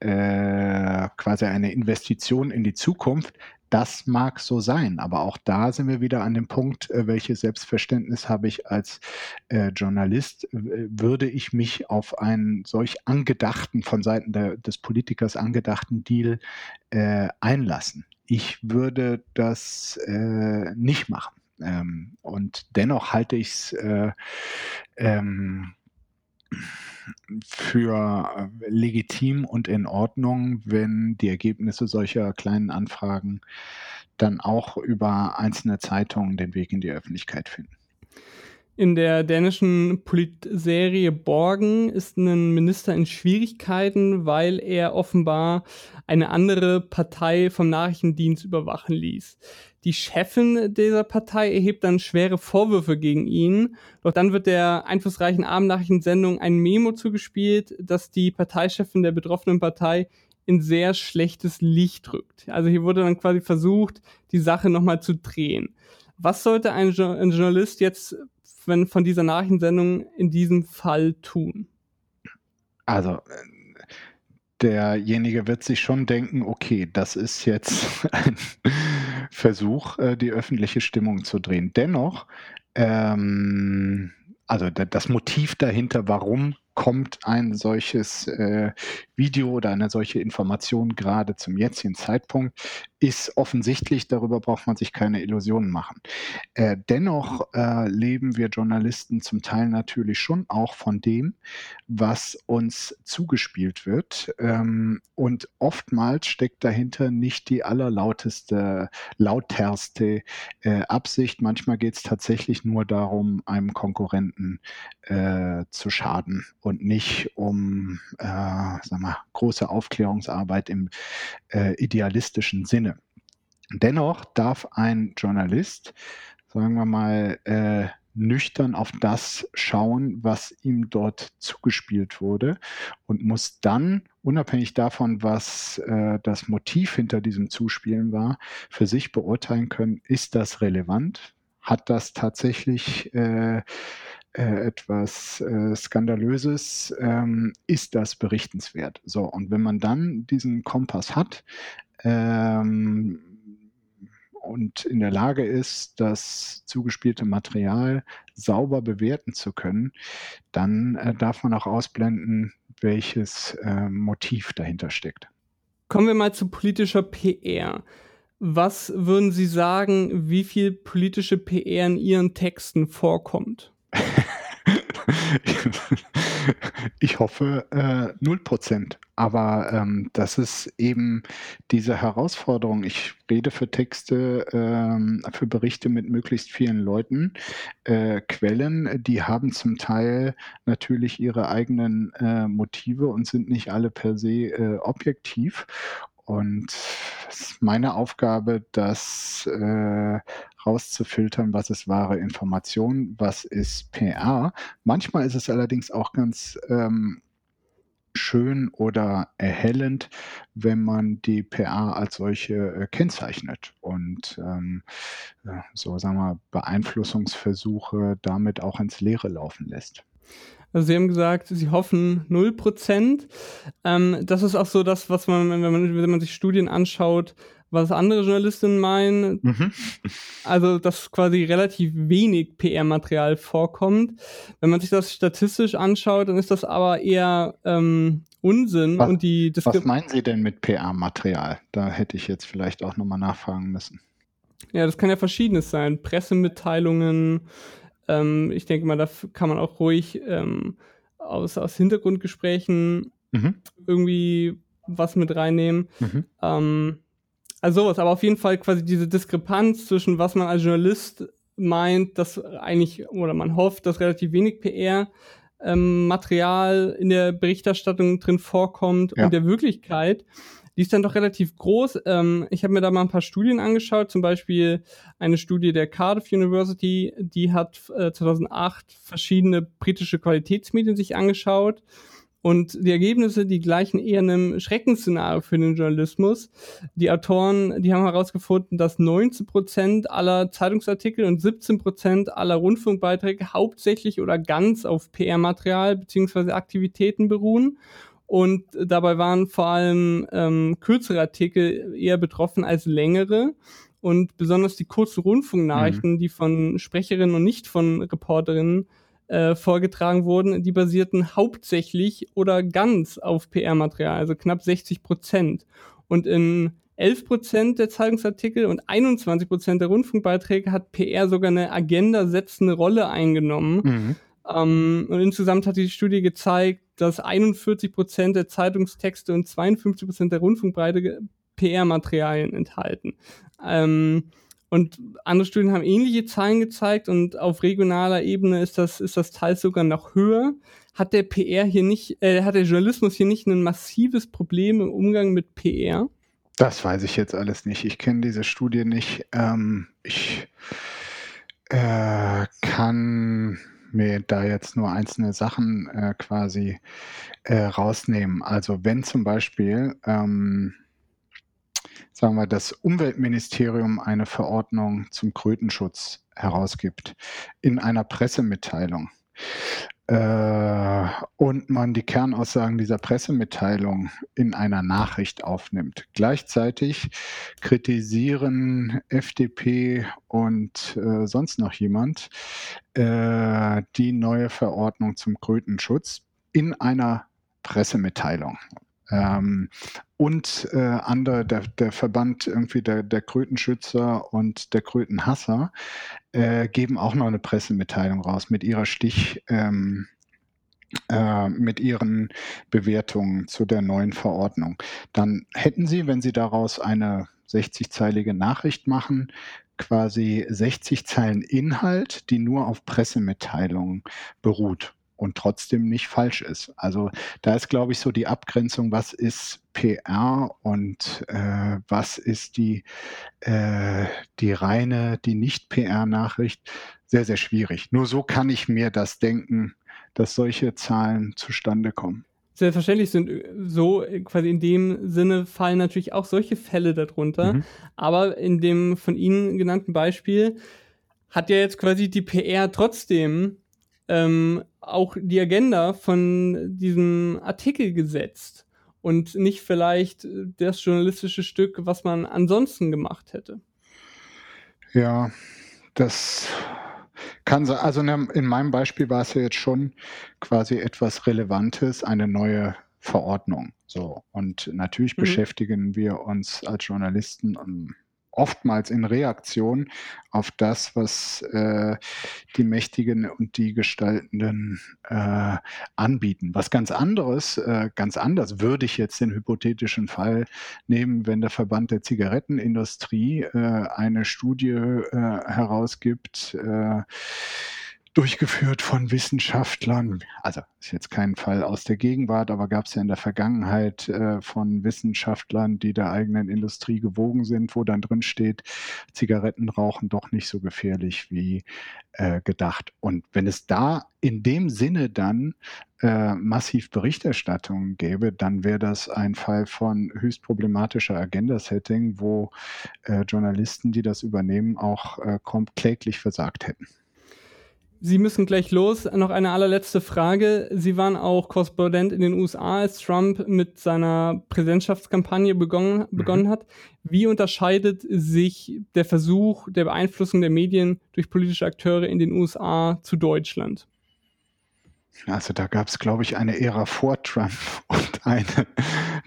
äh, quasi eine Investition in die Zukunft, das mag so sein, aber auch da sind wir wieder an dem Punkt, äh, welches Selbstverständnis habe ich als äh, Journalist? Würde ich mich auf einen solch angedachten, von Seiten der, des Politikers angedachten Deal äh, einlassen? Ich würde das nicht machen. Ähm, und dennoch halte ich es äh, ähm, für äh, legitim und in Ordnung, wenn die Ergebnisse solcher kleinen Anfragen dann auch über einzelne Zeitungen den Weg in die Öffentlichkeit finden. In der dänischen Politserie Borgen ist ein Minister in Schwierigkeiten, weil er offenbar eine andere Partei vom Nachrichtendienst überwachen ließ. Die Chefin dieser Partei erhebt dann schwere Vorwürfe gegen ihn, doch dann wird der einflussreichen Abendnachrichtensendung ein Memo zugespielt, das die Parteichefin der betroffenen Partei in sehr schlechtes Licht rückt. Also hier wurde dann quasi versucht, die Sache nochmal zu drehen. Was sollte ein, jo ein Journalist jetzt wenn, von dieser Nachrichtensendung in diesem Fall tun? Also, derjenige wird sich schon denken, okay, das ist jetzt ein Versuch, äh, die öffentliche Stimmung zu drehen. Dennoch, ähm, also das Motiv dahinter, warum kommt ein solches äh, Video oder eine solche Information gerade zum jetzigen Zeitpunkt, ist offensichtlich, darüber braucht man sich keine Illusionen machen. Äh, dennoch äh, leben wir Journalisten zum Teil natürlich schon auch von dem, was uns zugespielt wird. Ähm, und oftmals steckt dahinter nicht die allerlauteste, lauterste äh, Absicht. Manchmal geht es tatsächlich nur darum, einem Konkurrenten äh, zu schaden und nicht um äh, sag mal, große Aufklärungsarbeit im äh, idealistischen Sinne. Dennoch darf ein Journalist, sagen wir mal, äh, nüchtern auf das schauen, was ihm dort zugespielt wurde und muss dann, unabhängig davon, was äh, das Motiv hinter diesem Zuspielen war, für sich beurteilen können, ist das relevant? Hat das tatsächlich äh, äh, etwas äh, Skandalöses, ähm, ist das berichtenswert. So, und wenn man dann diesen Kompass hat, ähm, und in der Lage ist, das zugespielte Material sauber bewerten zu können, dann äh, darf man auch ausblenden, welches äh, Motiv dahinter steckt. Kommen wir mal zu politischer PR. Was würden Sie sagen, wie viel politische PR in Ihren Texten vorkommt? ich hoffe äh, 0%. Aber ähm, das ist eben diese Herausforderung. Ich rede für Texte, ähm, für Berichte mit möglichst vielen Leuten. Äh, Quellen, die haben zum Teil natürlich ihre eigenen äh, Motive und sind nicht alle per se äh, objektiv. Und es ist meine Aufgabe, das äh, rauszufiltern, was ist wahre Information, was ist PR. Manchmal ist es allerdings auch ganz ähm, schön oder erhellend, wenn man die PR als solche äh, kennzeichnet und ähm, so sagen wir Beeinflussungsversuche damit auch ins Leere laufen lässt. Also Sie haben gesagt, Sie hoffen 0%. Ähm, das ist auch so das, was man, wenn man, wenn man sich Studien anschaut, was andere Journalistinnen meinen. Mhm. Also, dass quasi relativ wenig PR-Material vorkommt. Wenn man sich das statistisch anschaut, dann ist das aber eher ähm, Unsinn. Was, und die was meinen Sie denn mit PR-Material? Da hätte ich jetzt vielleicht auch nochmal nachfragen müssen. Ja, das kann ja verschiedenes sein. Pressemitteilungen. Ähm, ich denke mal, da kann man auch ruhig ähm, aus, aus Hintergrundgesprächen mhm. irgendwie was mit reinnehmen. Mhm. Ähm, also sowas, aber auf jeden Fall quasi diese Diskrepanz zwischen was man als Journalist meint, dass eigentlich, oder man hofft, dass relativ wenig PR ähm, Material in der Berichterstattung drin vorkommt ja. und der Wirklichkeit, die ist dann doch relativ groß. Ähm, ich habe mir da mal ein paar Studien angeschaut, zum Beispiel eine Studie der Cardiff University, die hat äh, 2008 verschiedene britische Qualitätsmedien sich angeschaut und die Ergebnisse, die gleichen eher einem Schreckensszenario für den Journalismus. Die Autoren, die haben herausgefunden, dass 19 Prozent aller Zeitungsartikel und 17 Prozent aller Rundfunkbeiträge hauptsächlich oder ganz auf PR-Material beziehungsweise Aktivitäten beruhen. Und dabei waren vor allem ähm, kürzere Artikel eher betroffen als längere. Und besonders die kurzen Rundfunknachrichten, mhm. die von Sprecherinnen und nicht von Reporterinnen äh, vorgetragen wurden, die basierten hauptsächlich oder ganz auf PR-Material, also knapp 60 Prozent. Und in 11 Prozent der Zeitungsartikel und 21 Prozent der Rundfunkbeiträge hat PR sogar eine agenda-setzende Rolle eingenommen. Mhm. Ähm, und insgesamt hat die Studie gezeigt, dass 41 Prozent der Zeitungstexte und 52 Prozent der Rundfunkbeiträge PR-Materialien enthalten. Ähm, und andere Studien haben ähnliche Zahlen gezeigt und auf regionaler Ebene ist das, ist das teils sogar noch höher. Hat der PR hier nicht, äh, hat der Journalismus hier nicht ein massives Problem im Umgang mit PR? Das weiß ich jetzt alles nicht. Ich kenne diese Studie nicht. Ähm, ich äh, kann mir da jetzt nur einzelne Sachen äh, quasi äh, rausnehmen. Also wenn zum Beispiel ähm, sagen wir, das Umweltministerium eine Verordnung zum Krötenschutz herausgibt in einer Pressemitteilung äh, und man die Kernaussagen dieser Pressemitteilung in einer Nachricht aufnimmt. Gleichzeitig kritisieren FDP und äh, sonst noch jemand äh, die neue Verordnung zum Krötenschutz in einer Pressemitteilung. Ähm, und äh, andere, der, der Verband irgendwie der, der Krötenschützer und der Krötenhasser, äh, geben auch noch eine Pressemitteilung raus mit ihrer Stich. Ähm, äh, mit ihren Bewertungen zu der neuen Verordnung. Dann hätten Sie, wenn Sie daraus eine 60-zeilige Nachricht machen, quasi 60 Zeilen Inhalt, die nur auf Pressemitteilungen beruht und trotzdem nicht falsch ist. Also da ist, glaube ich, so die Abgrenzung, was ist PR und äh, was ist die, äh, die reine, die Nicht-PR-Nachricht, sehr, sehr schwierig. Nur so kann ich mir das denken, dass solche Zahlen zustande kommen. Selbstverständlich sind äh, so äh, quasi in dem Sinne fallen natürlich auch solche Fälle darunter. Mhm. Aber in dem von Ihnen genannten Beispiel hat ja jetzt quasi die PR trotzdem ähm, auch die Agenda von diesem Artikel gesetzt und nicht vielleicht das journalistische Stück, was man ansonsten gemacht hätte. Ja, das kann sein. Also in meinem Beispiel war es ja jetzt schon quasi etwas Relevantes, eine neue Verordnung. So. Und natürlich mhm. beschäftigen wir uns als Journalisten um, oftmals in Reaktion auf das, was äh, die Mächtigen und die Gestaltenden äh, anbieten. Was ganz anderes, äh, ganz anders würde ich jetzt den hypothetischen Fall nehmen, wenn der Verband der Zigarettenindustrie äh, eine Studie äh, herausgibt, äh, durchgeführt von Wissenschaftlern. Also ist jetzt kein Fall aus der Gegenwart, aber gab es ja in der Vergangenheit äh, von Wissenschaftlern, die der eigenen Industrie gewogen sind, wo dann drin steht, Zigaretten rauchen doch nicht so gefährlich wie äh, gedacht. Und wenn es da in dem Sinne dann äh, massiv Berichterstattung gäbe, dann wäre das ein Fall von höchst problematischer Agenda-Setting, wo äh, Journalisten, die das übernehmen, auch äh, kläglich versagt hätten. Sie müssen gleich los. Noch eine allerletzte Frage. Sie waren auch Korrespondent in den USA, als Trump mit seiner Präsidentschaftskampagne begonnen, mhm. begonnen hat. Wie unterscheidet sich der Versuch der Beeinflussung der Medien durch politische Akteure in den USA zu Deutschland? Also da gab es, glaube ich, eine Ära vor Trump und eine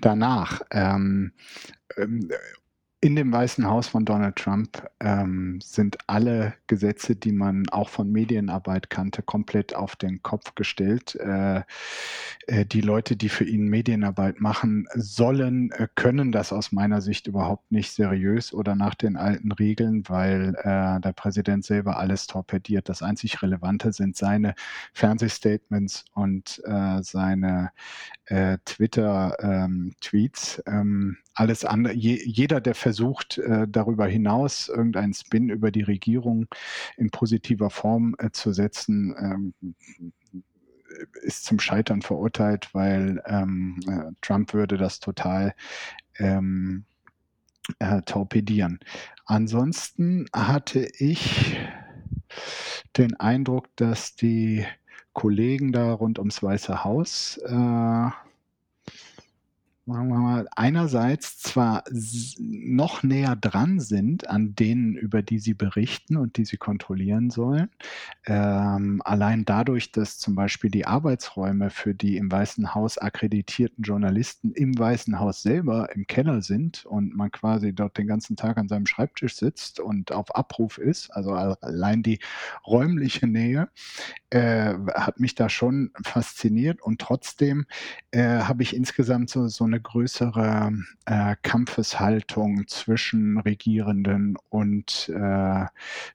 danach. Ähm, ähm, in dem Weißen Haus von Donald Trump ähm, sind alle Gesetze, die man auch von Medienarbeit kannte, komplett auf den Kopf gestellt. Äh, äh, die Leute, die für ihn Medienarbeit machen sollen, äh, können das aus meiner Sicht überhaupt nicht seriös oder nach den alten Regeln, weil äh, der Präsident selber alles torpediert. Das einzig Relevante sind seine Fernsehstatements und äh, seine äh, Twitter-Tweets. Ähm, alles andere, je, jeder, der versucht, äh, darüber hinaus irgendeinen Spin über die Regierung in positiver Form äh, zu setzen, ähm, ist zum Scheitern verurteilt, weil ähm, äh, Trump würde das total ähm, äh, torpedieren. Ansonsten hatte ich den Eindruck, dass die Kollegen da rund ums Weiße Haus äh, sagen wir mal, einerseits zwar noch näher dran sind an denen, über die sie berichten und die sie kontrollieren sollen. Ähm, allein dadurch, dass zum Beispiel die Arbeitsräume für die im Weißen Haus akkreditierten Journalisten im Weißen Haus selber im Keller sind und man quasi dort den ganzen Tag an seinem Schreibtisch sitzt und auf Abruf ist, also allein die räumliche Nähe, äh, hat mich da schon fasziniert und trotzdem äh, habe ich insgesamt so, so eine größere äh, Kampfeshaltung zwischen Regierenden und äh,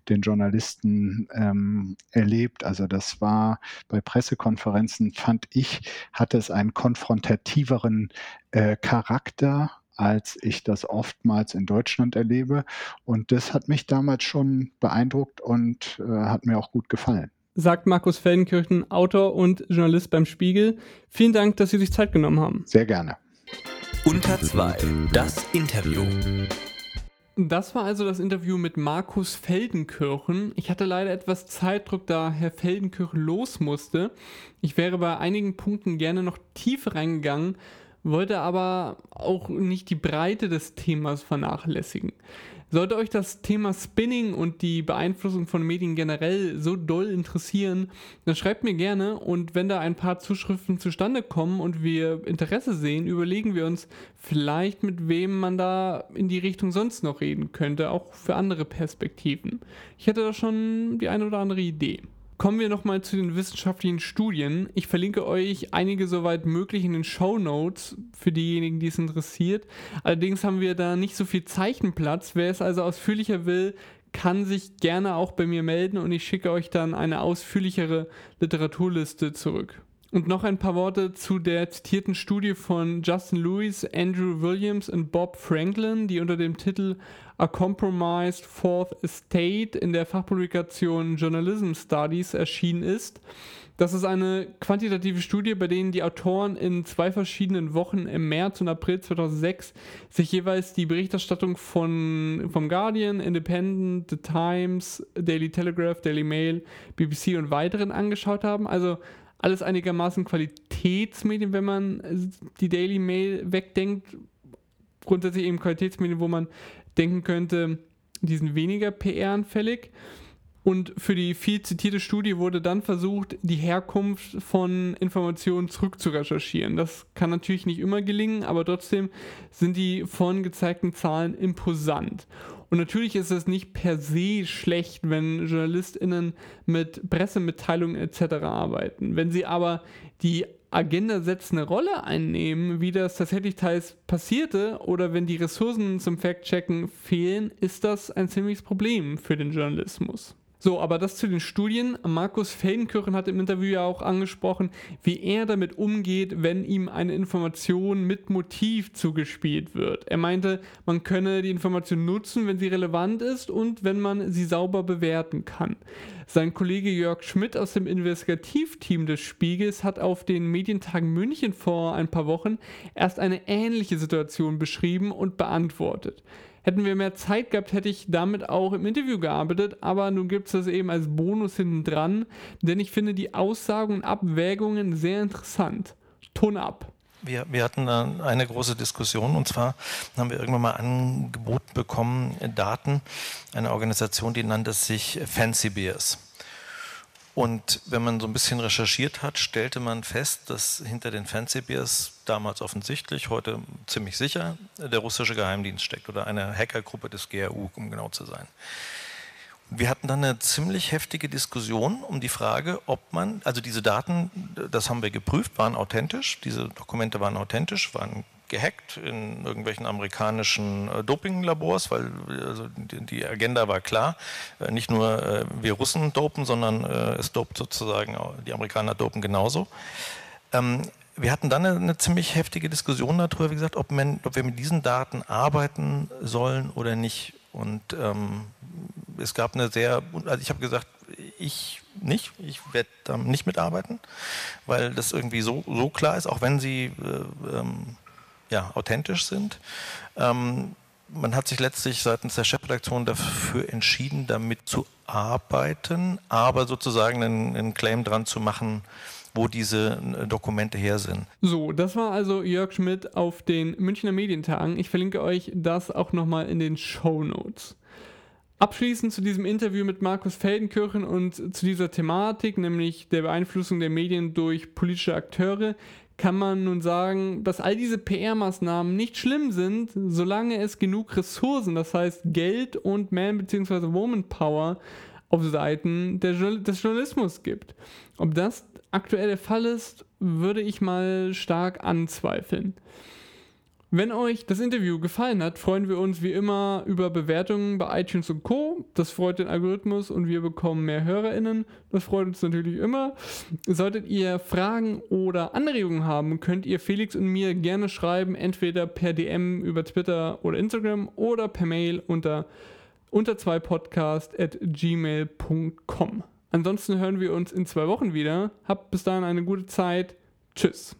den Journalisten ähm, erlebt. Also das war bei Pressekonferenzen, fand ich, hatte es einen konfrontativeren äh, Charakter als ich das oftmals in Deutschland erlebe. Und das hat mich damals schon beeindruckt und äh, hat mir auch gut gefallen sagt Markus Feldenkirchen, Autor und Journalist beim Spiegel. Vielen Dank, dass Sie sich Zeit genommen haben. Sehr gerne. Unter 2, das Interview. Das war also das Interview mit Markus Feldenkirchen. Ich hatte leider etwas Zeitdruck, da Herr Feldenkirchen los musste. Ich wäre bei einigen Punkten gerne noch tiefer reingegangen, wollte aber auch nicht die Breite des Themas vernachlässigen. Sollte euch das Thema Spinning und die Beeinflussung von Medien generell so doll interessieren, dann schreibt mir gerne und wenn da ein paar Zuschriften zustande kommen und wir Interesse sehen, überlegen wir uns vielleicht, mit wem man da in die Richtung sonst noch reden könnte, auch für andere Perspektiven. Ich hätte da schon die eine oder andere Idee. Kommen wir nochmal zu den wissenschaftlichen Studien. Ich verlinke euch einige soweit möglich in den Show Notes für diejenigen, die es interessiert. Allerdings haben wir da nicht so viel Zeichenplatz. Wer es also ausführlicher will, kann sich gerne auch bei mir melden und ich schicke euch dann eine ausführlichere Literaturliste zurück. Und noch ein paar Worte zu der zitierten Studie von Justin Lewis, Andrew Williams und Bob Franklin, die unter dem Titel A Compromised Fourth Estate in der Fachpublikation Journalism Studies erschienen ist. Das ist eine quantitative Studie, bei denen die Autoren in zwei verschiedenen Wochen im März und April 2006 sich jeweils die Berichterstattung von, vom Guardian, Independent, The Times, Daily Telegraph, Daily Mail, BBC und weiteren angeschaut haben. Also alles einigermaßen Qualitätsmedien, wenn man die Daily Mail wegdenkt. Grundsätzlich eben Qualitätsmedien, wo man denken könnte, die sind weniger PR-anfällig. Und für die viel zitierte Studie wurde dann versucht, die Herkunft von Informationen zurückzurecherchieren. Das kann natürlich nicht immer gelingen, aber trotzdem sind die vorhin gezeigten Zahlen imposant. Und natürlich ist es nicht per se schlecht, wenn JournalistInnen mit Pressemitteilungen etc. arbeiten. Wenn sie aber die Agenda setzende Rolle einnehmen, wie das tatsächlich teils passierte, oder wenn die Ressourcen zum Fact-Checken fehlen, ist das ein ziemliches Problem für den Journalismus. So, aber das zu den Studien. Markus Feldenkirchen hat im Interview ja auch angesprochen, wie er damit umgeht, wenn ihm eine Information mit Motiv zugespielt wird. Er meinte, man könne die Information nutzen, wenn sie relevant ist und wenn man sie sauber bewerten kann. Sein Kollege Jörg Schmidt aus dem Investigativteam des Spiegels hat auf den Medientagen München vor ein paar Wochen erst eine ähnliche Situation beschrieben und beantwortet. Hätten wir mehr Zeit gehabt, hätte ich damit auch im Interview gearbeitet, aber nun gibt es das eben als Bonus hinten dran, denn ich finde die Aussagen und Abwägungen sehr interessant. Ton ab. Wir, wir hatten eine große Diskussion und zwar haben wir irgendwann mal angeboten bekommen, Daten, eine Organisation, die nannte sich Fancy Bears. Und wenn man so ein bisschen recherchiert hat, stellte man fest, dass hinter den Fancy Bears damals offensichtlich, heute ziemlich sicher, der russische Geheimdienst steckt oder eine Hackergruppe des GRU, um genau zu sein. Wir hatten dann eine ziemlich heftige Diskussion um die Frage, ob man, also diese Daten, das haben wir geprüft, waren authentisch, diese Dokumente waren authentisch, waren gehackt in irgendwelchen amerikanischen äh, Dopinglabors, weil also die, Agenda war klar. Äh, nicht nur äh, wir Russen dopen, sondern es dopt sozusagen, die Amerikaner dopen genauso. Wir hatten dann eine, eine, ziemlich heftige Diskussion darüber, wie gesagt, ob, man, ob wir mit diesen Daten arbeiten sollen oder nicht. Und ähm, es gab eine sehr, also ich habe gesagt, ich nicht, ich werde da nicht mitarbeiten, weil das irgendwie so, so klar ist, auch wenn sie äh, ähm, ja, authentisch sind. Ähm, man hat sich letztlich seitens der Chefredaktion dafür entschieden, damit zu arbeiten, aber sozusagen einen, einen Claim dran zu machen, wo diese äh, Dokumente her sind. So, das war also Jörg Schmidt auf den Münchner Medientagen. Ich verlinke euch das auch nochmal in den Show Notes. Abschließend zu diesem Interview mit Markus Feldenkirchen und zu dieser Thematik, nämlich der Beeinflussung der Medien durch politische Akteure, kann man nun sagen, dass all diese PR-Maßnahmen nicht schlimm sind, solange es genug Ressourcen, das heißt Geld und Man- bzw. Woman-Power auf Seiten der, des Journalismus gibt. Ob das aktuell der Fall ist, würde ich mal stark anzweifeln. Wenn euch das Interview gefallen hat, freuen wir uns wie immer über Bewertungen bei iTunes und Co. Das freut den Algorithmus und wir bekommen mehr HörerInnen. Das freut uns natürlich immer. Solltet ihr Fragen oder Anregungen haben, könnt ihr Felix und mir gerne schreiben, entweder per DM über Twitter oder Instagram oder per Mail unter unter zwei Podcast at gmail.com. Ansonsten hören wir uns in zwei Wochen wieder. Habt bis dahin eine gute Zeit. Tschüss.